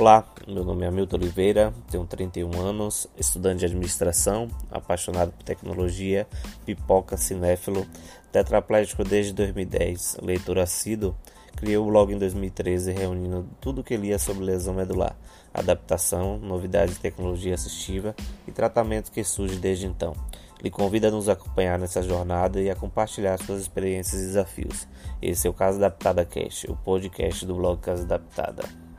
Olá, meu nome é Hamilton Oliveira, tenho 31 anos, estudante de administração, apaixonado por tecnologia, pipoca, cinéfilo, tetraplégico desde 2010, leitor assíduo. Criei o blog em 2013 reunindo tudo que lia sobre lesão medular, adaptação, novidades de tecnologia assistiva e tratamento que surge desde então. Lhe convido a nos acompanhar nessa jornada e a compartilhar suas experiências e desafios. Esse é o Casa Adaptada Cast, o podcast do blog Casa Adaptada.